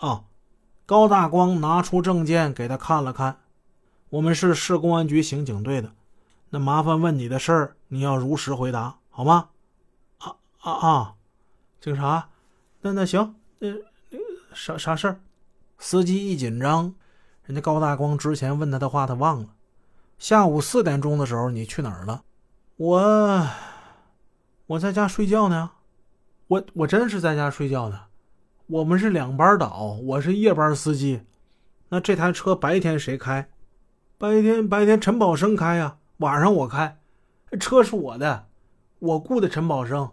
啊，高大光拿出证件给他看了看。我们是市公安局刑警队的，那麻烦问你的事儿，你要如实回答，好吗？啊啊啊！警察，那那行，那那啥啥事儿？司机一紧张，人家高大光之前问他的话他忘了。下午四点钟的时候，你去哪儿了？我我在家睡觉呢。我我真是在家睡觉呢。我们是两班倒，我是夜班司机。那这台车白天谁开？白天白天陈宝生开呀，晚上我开，车是我的，我雇的陈宝生。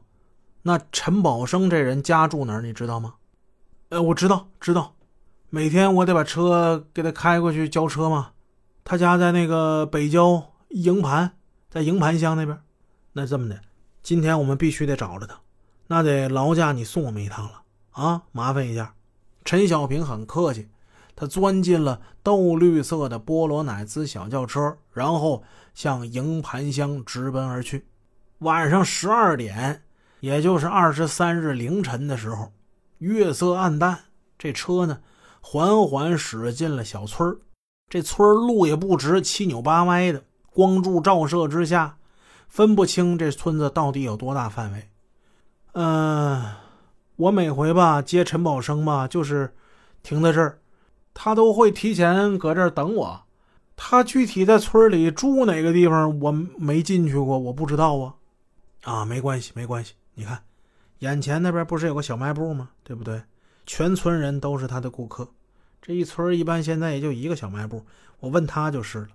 那陈宝生这人家住哪儿？你知道吗？呃，我知道，知道。每天我得把车给他开过去交车嘛。他家在那个北郊营盘，在营盘乡那边。那这么的，今天我们必须得找着他，那得劳驾你送我们一趟了啊！麻烦一下。陈小平很客气。他钻进了豆绿色的波罗乃兹小轿车，然后向营盘乡直奔而去。晚上十二点，也就是二十三日凌晨的时候，月色暗淡，这车呢缓缓驶进了小村这村路也不直，七扭八歪的，光柱照射之下，分不清这村子到底有多大范围。嗯，我每回吧接陈宝生吧，就是停在这儿。他都会提前搁这儿等我，他具体在村里住哪个地方，我没进去过，我不知道啊。啊，没关系，没关系。你看，眼前那边不是有个小卖部吗？对不对？全村人都是他的顾客。这一村一般现在也就一个小卖部，我问他就是了。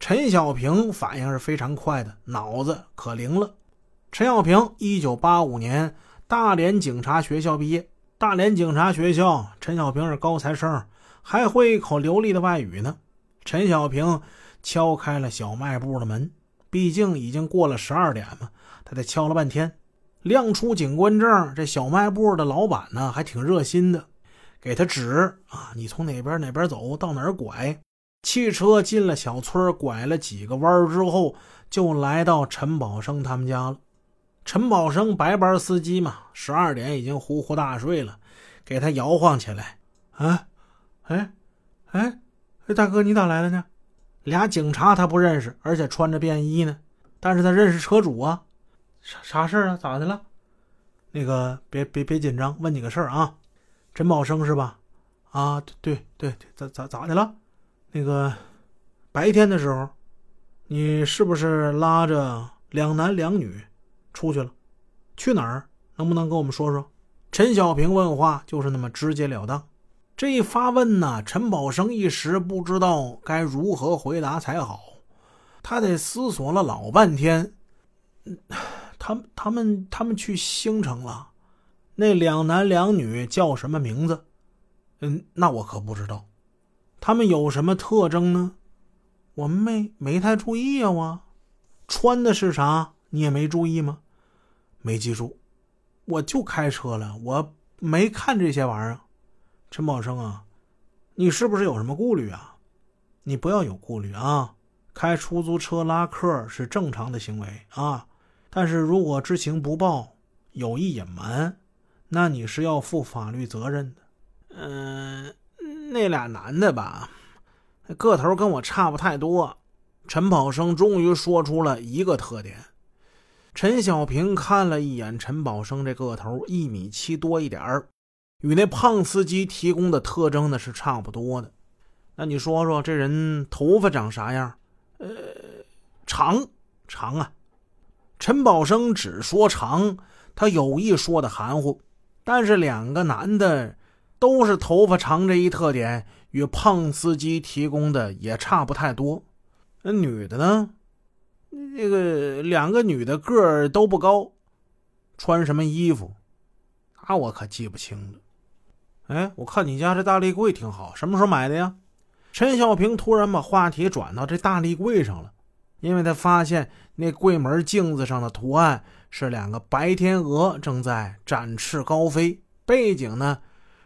陈小平反应是非常快的，脑子可灵了。陈小平，一九八五年大连警察学校毕业。大连警察学校，陈小平是高材生。还会一口流利的外语呢。陈小平敲开了小卖部的门，毕竟已经过了十二点嘛，他得敲了半天。亮出警官证，这小卖部的老板呢还挺热心的，给他指啊，你从哪边哪边走到哪儿拐。汽车进了小村，拐了几个弯之后，就来到陈宝生他们家了。陈宝生白班司机嘛，十二点已经呼呼大睡了，给他摇晃起来啊。哎，哎，哎，大哥，你咋来了呢？俩警察他不认识，而且穿着便衣呢。但是他认识车主啊。啥啥事儿啊？咋的了？那个，别别别紧张，问你个事儿啊。陈宝生是吧？啊，对对对，咋咋咋的了？那个，白天的时候，你是不是拉着两男两女出去了？去哪儿？能不能跟我们说说？陈小平问话就是那么直截了当。这一发问呢，陈宝生一时不知道该如何回答才好，他得思索了老半天。他他们他们去兴城了，那两男两女叫什么名字？嗯，那我可不知道。他们有什么特征呢？我们没没太注意啊。我穿的是啥？你也没注意吗？没记住，我就开车了，我没看这些玩意儿。陈宝生啊，你是不是有什么顾虑啊？你不要有顾虑啊！开出租车拉客是正常的行为啊，但是如果知情不报、有意隐瞒，那你是要负法律责任的。嗯，那俩男的吧，个头跟我差不太多。陈宝生终于说出了一个特点。陈小平看了一眼陈宝生这个头，一米七多一点儿。与那胖司机提供的特征呢是差不多的，那你说说这人头发长啥样？呃，长长啊。陈宝生只说长，他有意说的含糊。但是两个男的都是头发长这一特点，与胖司机提供的也差不太多。那女的呢？那个两个女的个儿都不高，穿什么衣服？那我可记不清了。哎，我看你家这大立柜挺好，什么时候买的呀？陈小平突然把话题转到这大立柜上了，因为他发现那柜门镜子上的图案是两个白天鹅正在展翅高飞，背景呢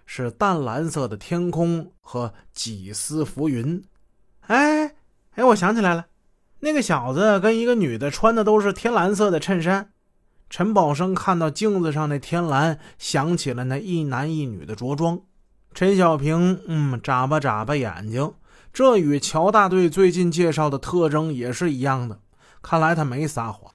是淡蓝色的天空和几丝浮云。哎哎，我想起来了，那个小子跟一个女的穿的都是天蓝色的衬衫。陈宝生看到镜子上那天蓝，想起了那一男一女的着装。陈小平，嗯，眨巴眨巴眼睛，这与乔大队最近介绍的特征也是一样的。看来他没撒谎。